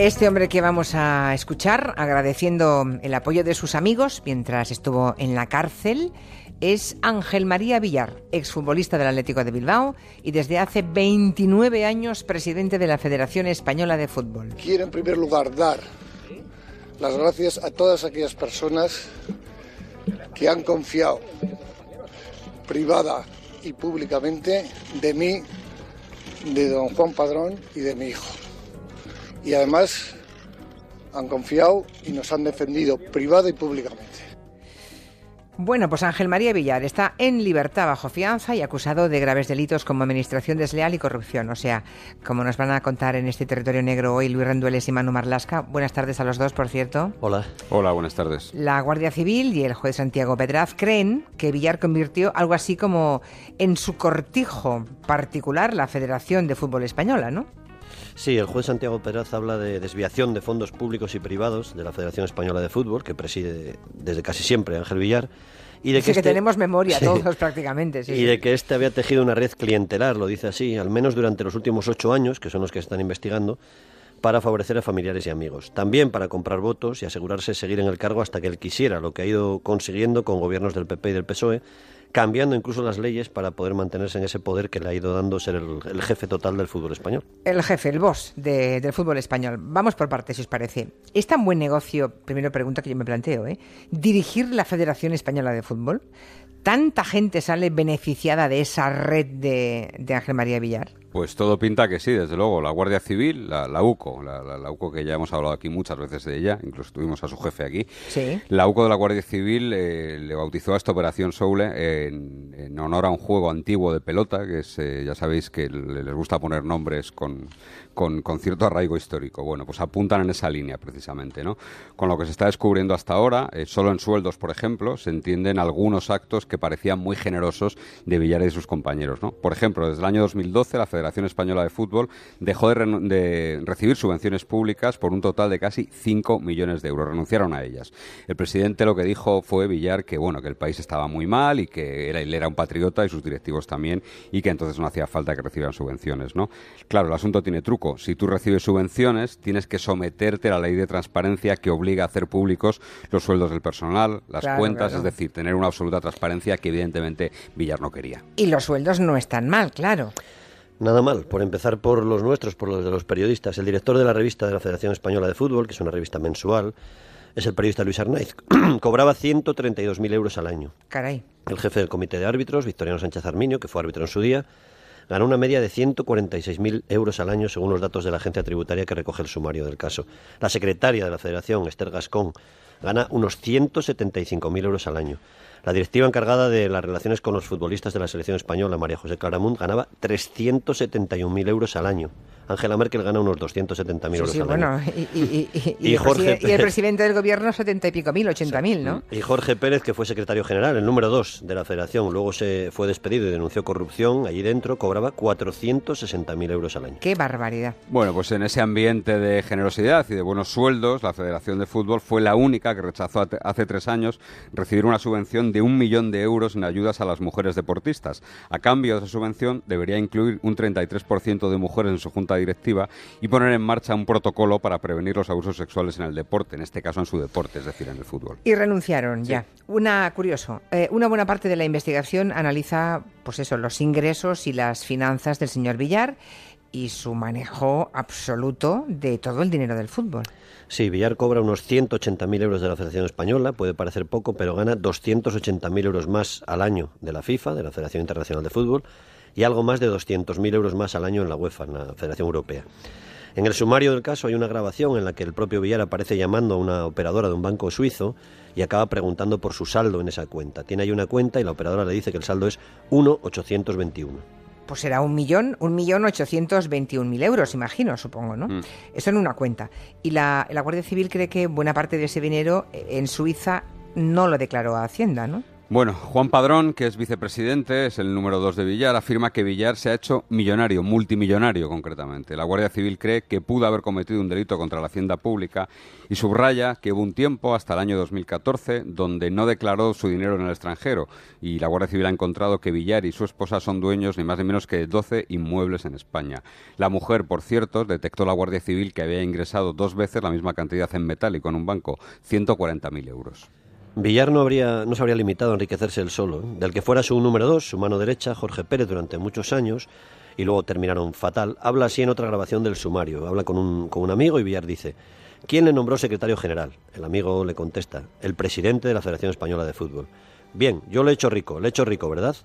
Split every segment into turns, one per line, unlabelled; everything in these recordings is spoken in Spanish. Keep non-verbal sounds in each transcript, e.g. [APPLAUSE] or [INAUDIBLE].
Este hombre que vamos a escuchar, agradeciendo el apoyo de sus amigos mientras estuvo en la cárcel, es Ángel María Villar, exfutbolista del Atlético de Bilbao y desde hace 29 años presidente de la Federación Española de Fútbol.
Quiero en primer lugar dar las gracias a todas aquellas personas que han confiado privada y públicamente de mí, de don Juan Padrón y de mi hijo. Y además han confiado y nos han defendido privada y públicamente.
Bueno, pues Ángel María Villar está en libertad bajo fianza y acusado de graves delitos como administración desleal y corrupción. O sea, como nos van a contar en este territorio negro hoy Luis Rendueles y Manu Marlasca. Buenas tardes a los dos, por cierto.
Hola.
Hola, buenas tardes.
La Guardia Civil y el juez Santiago Pedraz creen que Villar convirtió algo así como en su cortijo particular la Federación de Fútbol Española, ¿no?
Sí, el juez Santiago Pedraz habla de desviación de fondos públicos y privados de la Federación Española de Fútbol, que preside desde casi siempre Ángel Villar.
Y de que, este tenemos memoria [LAUGHS] todos prácticamente.
y de que este había tejido una red clientelar, lo dice así, al menos durante los últimos ocho años, que son los que están investigando, para favorecer a familiares y amigos. También para comprar votos y asegurarse de seguir en el cargo hasta que él quisiera, lo que ha ido consiguiendo con gobiernos del PP y del PSOE, cambiando incluso las leyes para poder mantenerse en ese poder que le ha ido dando ser el, jefe total del fútbol español.
El jefe, el boss del fútbol español. Vamos por partes, si os parece. ¿Es tan buen negocio, primero pregunta que yo me planteo, ¿eh? dirigir la Federación Española de Fútbol? ¿Tanta gente sale beneficiada de esa red de, de Ángel María Villar?
Pues todo pinta que sí, desde luego. La Guardia Civil, la, UCO, la, UCO que ya hemos hablado aquí muchas veces de ella, incluso tuvimos a su jefe aquí.
Sí.
La UCO de la Guardia Civil eh, le bautizó a esta operación Soule en, honor a un juego antiguo de pelota, que es, eh, ya sabéis que les gusta poner nombres con, con, cierto arraigo histórico. Bueno, pues apuntan en esa línea precisamente, ¿no? Con lo que se está descubriendo hasta ahora, eh, solo en sueldos, por ejemplo, se entienden algunos actos que parecían muy generosos de Villar y sus compañeros, ¿no? Por ejemplo, desde el año 2012 la Federación Española de Fútbol dejó de, recibir subvenciones públicas por un total de casi 5 millones de euros. Renunciaron a ellas. El presidente lo que dijo fue Villar que, bueno, que el país estaba muy mal y que él era un patriota y sus directivos también y que entonces no hacía falta que recibieran subvenciones, ¿no? Claro, el asunto tiene truco si tú recibes subvenciones, tienes que someterte a la ley de transparencia que obliga a hacer públicos los sueldos del personal, las cuentas, es decir, tener una absoluta transparencia que evidentemente Villar no quería.
Y los sueldos no están mal, claro.
Nada mal, por empezar por los nuestros, por los de los periodistas. El director de la revista de la Federación Española de Fútbol, que es una revista mensual, es el periodista Luis Arnaiz. [CLEARS THROAT] Cobraba 132.000 euros al año.
Caray.
El jefe del comité de árbitros, Victoriano Sánchez Arminio, que fue árbitro en su día, ganó una media de 146.000 euros al año según los datos de la agencia tributaria que recoge el sumario del caso. La secretaria de la Federación, Esther Gascón, gana unos 175.000 euros al año. La directiva encargada de las relaciones con los futbolistas de la selección española, María José Claramunt, ganaba 371.000 euros al año. Angela Merkel gana unos 270.000 euros
sí,
al
bueno,
año.
Y, y, el presidente del gobierno 70 y pico mil, 80 mil, ¿no?
Y Jorge Pérez, que fue secretario general, el número dos de la federación, luego se fue despedido y denunció corrupción. Allí dentro cobraba 460.000 euros al año.
¡Qué barbaridad!
Bueno, pues en ese ambiente de generosidad y de buenos sueldos, la Federación de Fútbol fue la única que rechazó hace tres años recibir una subvención de un millón de euros en ayudas a las mujeres deportistas. A cambio de esa subvención debería incluir un 33% de mujeres en su junta directiva y poner en marcha un protocolo para prevenir los abusos sexuales en el deporte, en este caso en su deporte, es decir, en el fútbol.
Y renunciaron ya. Una curioso, eh, una buena parte de la investigación analiza, pues eso, los ingresos y las finanzas del señor Villar y su manejo absoluto de todo el dinero del fútbol.
Sí, Villar cobra unos 180.000 euros de la Federación Española, puede parecer poco, pero gana 280.000 euros más al año de la FIFA, de la Federación Internacional de Fútbol, y algo más de 200.000 euros más al año en la UEFA, en la Federación Europea. En el sumario del caso hay una grabación en la que el propio Villar aparece llamando a una operadora de un banco suizo y acaba preguntando por su saldo en esa cuenta. Tiene ahí una cuenta y la operadora le dice que el saldo es 1.821
pues será un millón, un millón ochocientos veintiún mil euros, imagino, supongo, ¿no? Mm. Eso en una cuenta. Y la, la Guardia Civil cree que buena parte de ese dinero en Suiza no lo declaró a Hacienda, ¿no?
Bueno, Juan Padrón, que es vicepresidente, es el número dos de Villar, afirma que Villar se ha hecho millonario, multimillonario concretamente. La Guardia Civil cree que pudo haber cometido un delito contra la hacienda pública y subraya que hubo un tiempo, hasta el año 2014, donde no declaró su dinero en el extranjero y la Guardia Civil ha encontrado que Villar y su esposa son dueños ni más ni menos que de 12 inmuebles en España. La mujer, por cierto, detectó la Guardia Civil que había ingresado dos veces la misma cantidad en metálico en un banco, 140.000 euros.
Villar no, habría, no se habría limitado a enriquecerse él solo. Del que fuera su número dos, su mano derecha, Jorge Pérez, durante muchos años, y luego terminaron fatal, habla así en otra grabación del sumario. Habla con un, con un amigo y Villar dice, ¿quién le nombró secretario general? El amigo le contesta, el presidente de la Federación Española de Fútbol. Bien, yo le he hecho rico, le he hecho rico, ¿verdad?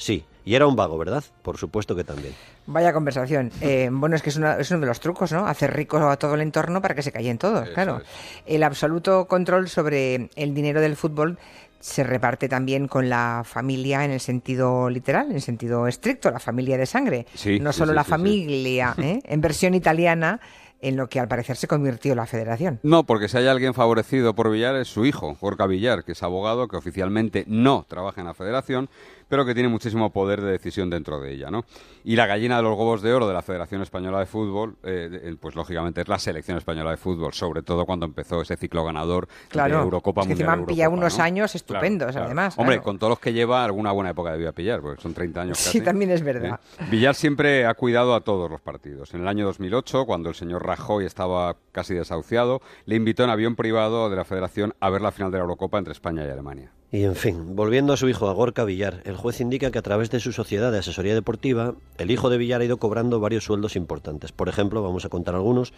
Sí. Y era un vago, ¿verdad? Por supuesto que también.
Vaya conversación. [LAUGHS] Eh, bueno, es que es, uno de los trucos, ¿no? Hacer rico a todo el entorno para que se callen todos, claro. El absoluto control sobre el dinero del fútbol se reparte también con la familia en el sentido literal, en el sentido estricto, la familia de sangre. no solo la familia, [LAUGHS] ¿eh? en versión italiana en lo que al parecer se convirtió la federación.
No, porque si hay alguien favorecido por Villar es su hijo, Jorge Villar, que es abogado, que oficialmente no trabaja en la federación, pero que tiene muchísimo poder de decisión dentro de ella, ¿no? Y la gallina de los huevos de oro de la Federación Española de Fútbol, eh, pues lógicamente es la Selección Española de Fútbol, sobre todo cuando empezó ese ciclo ganador de Eurocopa
es que
Mundial.
pillado unos años estupendos, además.
Hombre, con todos los que lleva, alguna buena época debía pillar, porque son 30 años casi.
Sí, también es verdad.
¿eh? Villar siempre ha cuidado a todos los partidos. En el año 2008, cuando el señor Rajoy estaba casi desahuciado, le invitó en avión privado de la Federación a ver la final de la Eurocopa entre España y Alemania.
Y en fin, volviendo a su hijo, a Gorka Villar, el juez indica que a través de su sociedad de asesoría deportiva, el hijo de Villar ha ido cobrando varios sueldos importantes. Por ejemplo, vamos a contar algunos.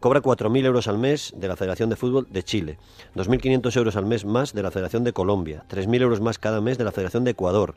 Cobra 4.000 euros al mes de la Federación de Fútbol de Chile, 2.500 euros al mes más de la Federación de Colombia, 3.000 euros más cada mes de la Federación de Ecuador,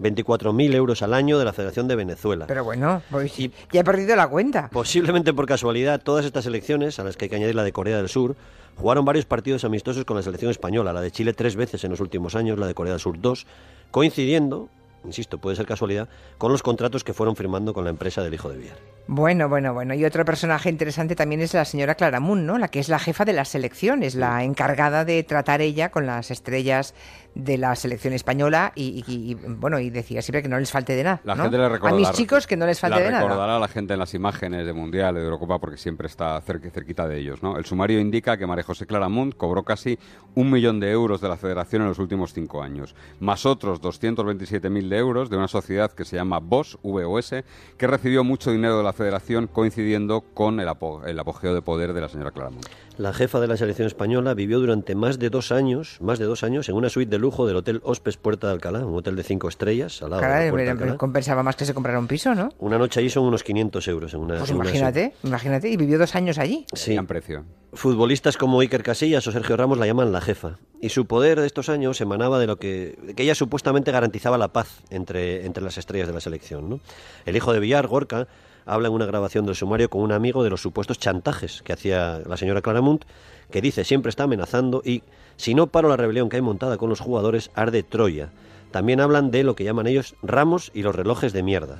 24.000 euros al año de la Federación de Venezuela.
Pero bueno, pues y ya he perdido la cuenta.
Posiblemente por casualidad, todas estas elecciones, a las que hay que añadir la de Corea del Sur, Jugaron varios partidos amistosos con la selección española, la de Chile tres veces en los últimos años, la de Corea del Sur dos, coincidiendo, insisto, puede ser casualidad, con los contratos que fueron firmando con la empresa del hijo de Villar.
Bueno, bueno, bueno. Y otro personaje interesante también es la señora Clara Moon, ¿no? La que es la jefa de las selecciones, la encargada de tratar ella con las estrellas de la selección española y, bueno, y decía siempre que no les falte de nada.
La gente le
a mis chicos que no les falte de
nada. recordará a la gente en las imágenes de Mundial, de Eurocopa, porque siempre está cerquita de ellos, ¿no? El sumario indica que María José Clara Moon cobró casi un millón de euros de la federación en los últimos cinco años, más otros 227.000 de euros de una sociedad que se llama VOS, VOS, que recibió mucho dinero de la federación coincidiendo con el, el apogeo de poder de la señora Claramunt.
La jefa de la selección española vivió durante más de dos años, más de dos años, en una suite de lujo del Hotel Hospes Puerta de Alcalá, un hotel de cinco estrellas al lado de
Puerta compensaba más que se comprara un piso, ¿no?
Una noche allí son unos 500 euros en una.
Pues imagínate, imagínate, y vivió dos años allí.
Sí. en precio.
Futbolistas como Iker Casillas o Sergio Ramos la llaman la jefa. Y su poder de estos años emanaba de lo que, que ella supuestamente garantizaba la paz entre, entre las estrellas de la selección. ¿no? El hijo de Villar, Gorka, habla en una grabación del sumario con un amigo de los supuestos chantajes que hacía la señora Claramunt, que dice siempre está amenazando y si no paro la rebelión que hay montada con los jugadores, arde Troya. También hablan de lo que llaman ellos Ramos y los relojes de mierda.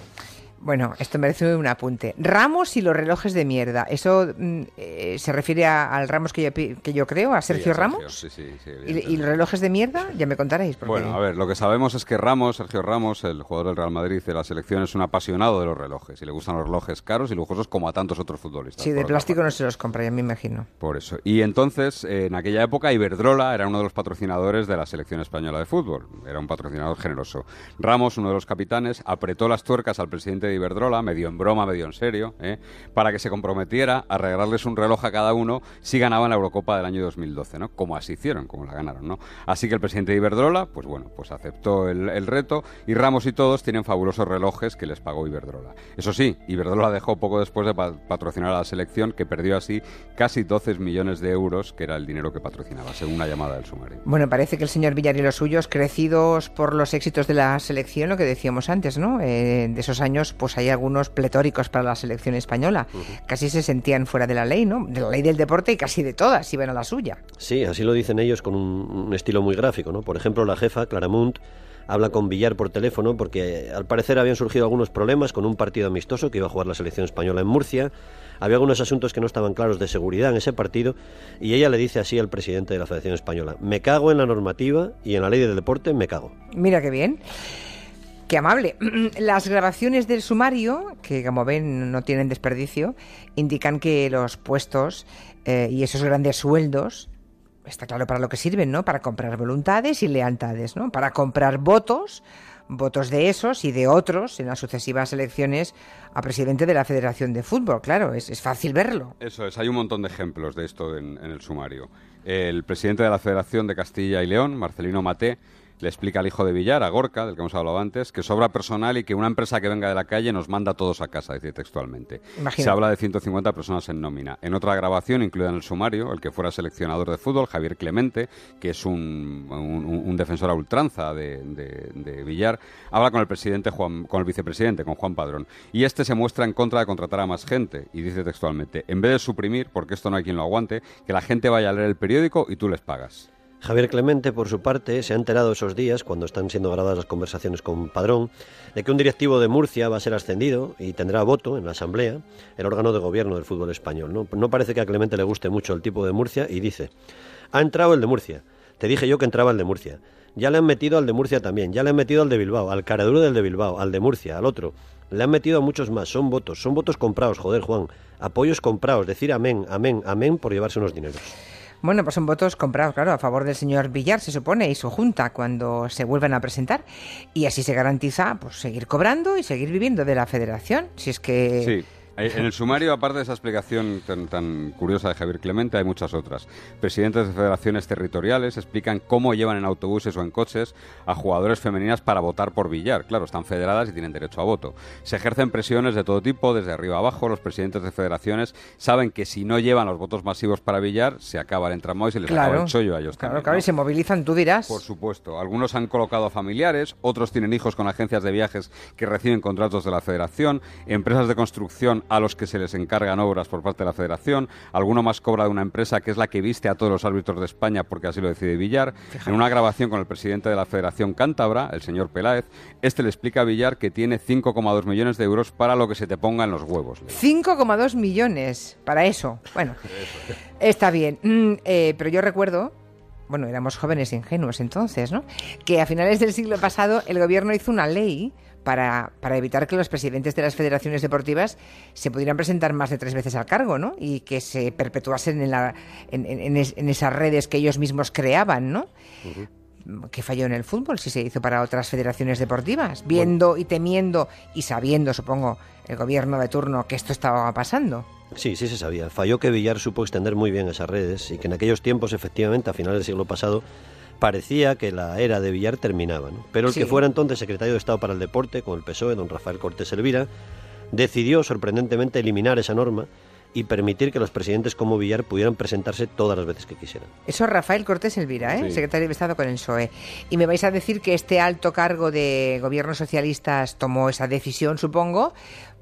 Bueno, esto merece un apunte. Ramos y los relojes de mierda. ¿Eso mm, eh, se refiere al Ramos que yo, que yo creo, a Sergio, Ramos?
Sí, sí, sí,
¿Y, los relojes de mierda? Ya me contaréis.
Bueno, a ver, lo que sabemos es que Ramos, Sergio Ramos, el jugador del Real Madrid de la selección, es un apasionado de los relojes y le gustan los relojes caros y lujosos como a tantos otros futbolistas.
Sí, de plástico no se los compra, ya me imagino.
Por eso. Y entonces, en aquella época, Iberdrola era uno de los patrocinadores de la selección española de fútbol. Era un patrocinador generoso. Ramos, uno de los capitanes, apretó las tuercas al presidente de Iberdrola, medio en broma, medio en serio, ¿eh? para que se comprometiera a regalarles un reloj a cada uno si ganaban la Eurocopa del año 2012, ¿no? Como así hicieron, como la ganaron, ¿no? Así que el presidente de Iberdrola, pues bueno, pues aceptó el, reto y Ramos y todos tienen fabulosos relojes que les pagó Iberdrola. Eso sí, Iberdrola dejó poco después de patrocinar a la selección, que perdió así casi 12 millones de euros, que era el dinero que patrocinaba, según una llamada del sumario.
Bueno, parece que el señor Villar y los suyos, crecidos por los éxitos de la selección, lo que decíamos antes, ¿no? Eh, de esos años, pues hay algunos pletóricos para la selección española. Casi se sentían fuera de la ley, ¿no? De la ley del deporte y casi de todas iban a la suya.
Sí, así lo dicen ellos con un, estilo muy gráfico, ¿no? Por ejemplo, la jefa, Clara Munt, habla con Villar por teléfono porque al parecer habían surgido algunos problemas con un partido amistoso que iba a jugar la selección española en Murcia. Había algunos asuntos que no estaban claros de seguridad en ese partido y ella le dice así al presidente de la Federación Española, me cago en la normativa y en la ley del deporte me cago.
Mira qué bien. Qué amable. [CLEARS THROAT] Las grabaciones del sumario, que como ven no tienen desperdicio, indican que los puestos eh, y esos grandes sueldos, está claro para lo que sirven, ¿no? Para comprar voluntades y lealtades, ¿no? Para comprar votos, votos de esos y de otros en las sucesivas elecciones a presidente de la Federación de Fútbol. Claro, es, fácil verlo.
Eso es, hay un montón de ejemplos de esto en, en el sumario. El presidente de la Federación de Castilla y León, Marcelino Maté, le explica al hijo de Villar, a Gorka, del que hemos hablado antes, que sobra personal y que una empresa que venga de la calle nos manda a todos a casa, dice textualmente. Se habla de 150 personas en nómina. En otra grabación, incluida en el sumario, el que fuera seleccionador de fútbol, Javier Clemente, que es un, defensor a ultranza de, Villar, habla con el presidente Juan, con el vicepresidente, con Juan Padrón. Y este se muestra en contra de contratar a más gente y dice textualmente, en vez de suprimir, porque esto no hay quien lo aguante, que la gente vaya a leer el periódico y tú les pagas.
Javier Clemente, por su parte, se ha enterado esos días, cuando están siendo grabadas las conversaciones con Padrón, de que un directivo de Murcia va a ser ascendido y tendrá voto en la Asamblea, el órgano de gobierno del fútbol español. No, no parece que a Clemente le guste mucho el tipo de Murcia y dice, ha entrado el de Murcia. Te dije yo que entraba el de Murcia. Ya le han metido al de Murcia también, ya le han metido al de Bilbao, al caraduro del de Bilbao, al de Murcia, al otro. Le han metido a muchos más, son votos, son votos comprados, joder Juan, apoyos comprados, decir amén, amén, amén por llevarse unos dineros.
Bueno, pues son votos comprados, claro, a favor del señor Villar, se supone, y su junta cuando se vuelvan a presentar. Y así se garantiza pues seguir cobrando y seguir viviendo de la federación. Si es que.
En el sumario, aparte de esa explicación tan, curiosa de Javier Clemente, hay muchas otras. Presidentes de federaciones territoriales explican cómo llevan en autobuses o en coches a jugadores femeninas para votar por billar. Claro, están federadas y tienen derecho a voto. Se ejercen presiones de todo tipo, desde arriba abajo. Los presidentes de federaciones saben que si no llevan los votos masivos para billar, se acaba el entramado y se les acaba el chollo a ellos
claro,
también.
Claro, y se movilizan, tú dirás.
Por supuesto. Algunos han colocado a familiares, otros tienen hijos con agencias de viajes que reciben contratos de la federación, empresas de construcción a los que se les encargan obras por parte de la Federación, alguno más cobra de una empresa que es la que viste a todos los árbitros de España porque así lo decide Villar. En una grabación con el presidente de la Federación Cántabra, el señor Peláez, este le explica a Villar que tiene 5,2 millones de euros para lo que se te ponga en los huevos.
5,2 millones para eso. Bueno, [LAUGHS] está bien. Mm, eh, pero yo recuerdo bueno, éramos jóvenes ingenuos entonces, ¿no? Que a finales del siglo pasado el gobierno hizo una ley para, evitar que los presidentes de las federaciones deportivas se pudieran presentar más de tres veces al cargo, ¿no? Y que se perpetuasen en, la, en, esas redes que ellos mismos creaban, ¿no? ¿Qué falló en el fútbol si se hizo para otras federaciones deportivas? Viendo y temiendo y sabiendo, supongo, el gobierno de turno que esto estaba pasando.
Sí, sí se sabía. Falló que Villar supo extender muy bien esas redes y que en aquellos tiempos, efectivamente, a finales del siglo pasado, parecía que la era de Villar terminaba. Pero el que fuera entonces secretario de Estado para el Deporte, con el PSOE, don Rafael Cortés Elvira, decidió sorprendentemente eliminar esa norma y permitir que los presidentes como Villar pudieran presentarse todas las veces que quisieran.
Eso es Rafael Cortés Elvira, ¿eh? secretario de Estado con el PSOE. Y me vais a decir que este alto cargo de gobiernos socialistas tomó esa decisión, supongo,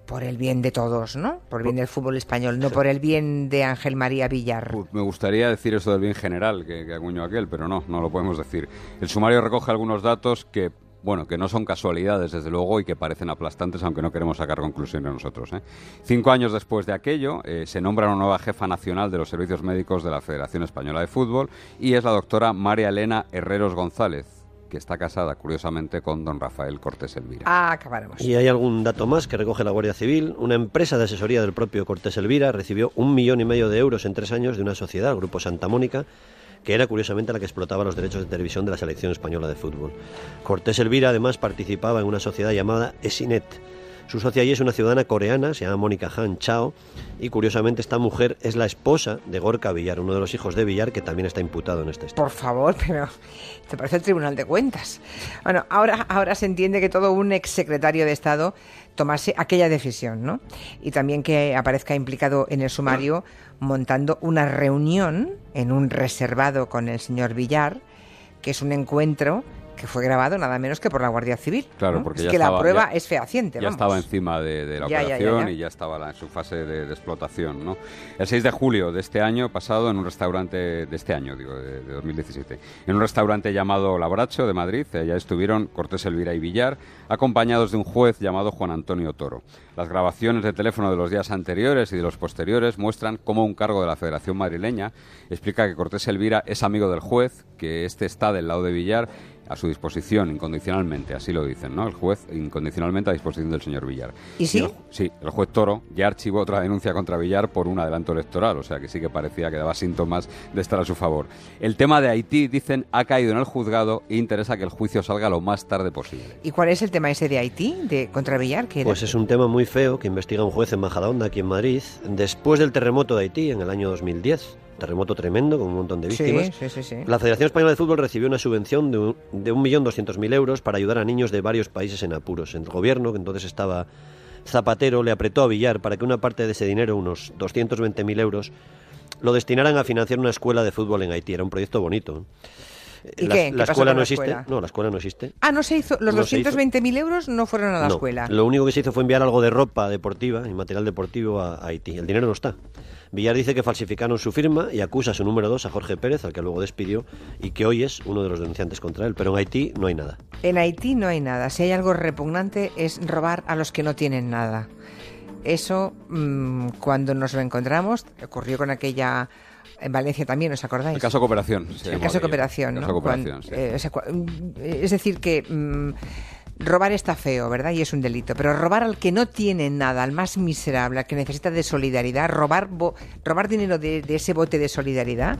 por el bien de todos, ¿no? Por el bien del fútbol español, no por el bien de Ángel María Villar.
me gustaría decir eso del bien general que, que acuñó aquel, pero no, no lo podemos decir. El sumario recoge algunos datos que bueno, que no son casualidades, desde luego, y que parecen aplastantes, aunque no queremos sacar conclusiones nosotros. ¿eh? Cinco años después de aquello, eh, se nombra una nueva jefa nacional de los servicios médicos de la Federación Española de Fútbol y es la doctora María Elena Herreros González que está casada, curiosamente, con don Rafael Cortés Elvira.
Ah, acabaremos.
Y hay algún dato más que recoge la Guardia Civil. Una empresa de asesoría del propio Cortés Elvira recibió un millón y medio de euros en tres años de una sociedad, el Grupo Santa Mónica, que era curiosamente la que explotaba los derechos de televisión de la selección española de fútbol. Cortés Elvira además participaba en una sociedad llamada Esinet su socia allí es una ciudadana coreana, se llama Mónica Han Chao, y curiosamente esta mujer es la esposa de Gorka Villar, uno de los hijos de Villar que también está imputado en historia.
Por favor, pero te parece el Tribunal de Cuentas. Bueno, ahora, ahora se entiende que todo un exsecretario de Estado tomase aquella decisión, ¿no? Y también que aparezca implicado en el sumario montando una reunión en un reservado con el señor Villar, que es un encuentro que fue grabado nada menos que por la Guardia Civil.
Claro,
¿no?
porque
es
ya
que
estaba-
la prueba
ya-
es fehaciente.
Ya
vamos.
estaba encima de, de la
Ya,
operación y ya estaba la- en su fase de, de explotación. ¿no? El 6 de julio de este año pasado, en un restaurante, de este año, digo, de, de 2017, en un restaurante llamado Labracho de Madrid, ya estuvieron Cortés Elvira y Villar, acompañados de un juez llamado Juan Antonio Toro. Las grabaciones de teléfono de los días anteriores y de los posteriores muestran cómo un cargo de la Federación Madrileña explica que Cortés Elvira es amigo del juez, que este está del lado de Villar a su disposición incondicionalmente, así lo dicen, ¿no? El juez incondicionalmente a disposición del señor Villar.
¿Y sí?
el- sí, el juez Toro ya archivó otra denuncia contra Villar por un adelanto electoral, o sea que sí que parecía que daba síntomas de estar a su favor. El tema de Haití, dicen, ha caído en el juzgado e interesa que el juicio salga lo más tarde posible.
¿Y cuál es el tema ese de Haití, de contra Villar? Que era-
Pues es un tema muy feo que investiga un juez en Majadahonda, aquí en Madrid, después del terremoto de Haití en el año 2010. Terremoto tremendo, con un montón de víctimas.
Sí, sí, sí.
La Federación Española de Fútbol recibió una subvención de un- de 1.200.000 euros para ayudar a niños de varios países en apuros. El gobierno, que entonces estaba Zapatero, le apretó a Villar para que una parte de ese dinero, unos 220.000 euros, lo destinaran a financiar una escuela de fútbol en Haití. Era un proyecto bonito.
¿Y
la,
qué? ¿Qué
la escuela no
la
existe.
escuela?
No, la escuela no existe.
Ah, no se hizo. Los
No se hizo.
220.000 euros no fueron a la
No,
escuela.
Lo único que se hizo fue enviar algo de ropa deportiva y material deportivo a Haití. El dinero no está. Villar dice que falsificaron su firma y acusa a su número dos, a Jorge Pérez, al que luego despidió, y que hoy es uno de los denunciantes contra él. Pero en Haití no hay nada.
En Haití no hay nada. Si hay algo repugnante es robar a los que no tienen nada. Eso, mm, cuando nos lo encontramos, ocurrió con aquella... En Valencia también, ¿os acordáis?
El caso Cooperación. se
El caso cooperación,
El
¿no?
caso
Cuan-
Cooperación, sí.
eh, o sea, cua- mm, es decir, que mm, robar está feo, ¿verdad? Y es un delito. Pero robar al que no tiene nada, al más miserable, al que necesita de solidaridad, robar, bo- robar dinero de, de ese bote de solidaridad,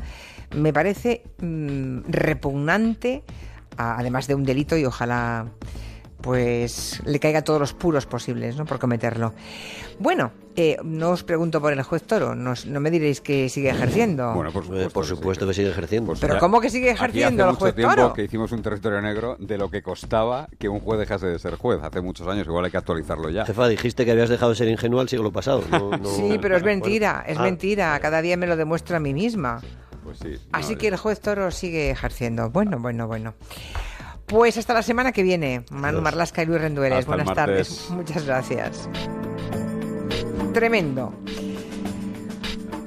me parece mm, repugnante, a- además de un delito y ojalá pues le caiga todos los puros posibles, ¿no? Por cometerlo. Bueno, eh, no os pregunto por el juez Toro, no, no me diréis que sigue ejerciendo.
Bueno, por
Eh,
supuesto.
por
que sí.
supuesto que sigue ejerciendo.
Pues
Pero
ya-
¿cómo que sigue
aquí
ejerciendo
hace
el
mucho
juez
tiempo
Toro?
que hicimos un territorio negro de lo que costaba que un juez dejase de ser juez. Hace muchos años, igual hay que actualizarlo ya.
Jefa, dijiste que habías dejado de ser ingenuo al siglo pasado. No- [LAUGHS] no-
Sí, pero es
Bueno,
mentira, es
ah,
mentira. Cada día me lo demuestra a mí misma.
Pues sí.
Así
no,
que el juez Toro sigue ejerciendo. Bueno, bueno, bueno. Pues hasta la semana que viene. Manu. Marlasca y Luis Rendueles. Buenas tardes. Muchas gracias. Tremendo.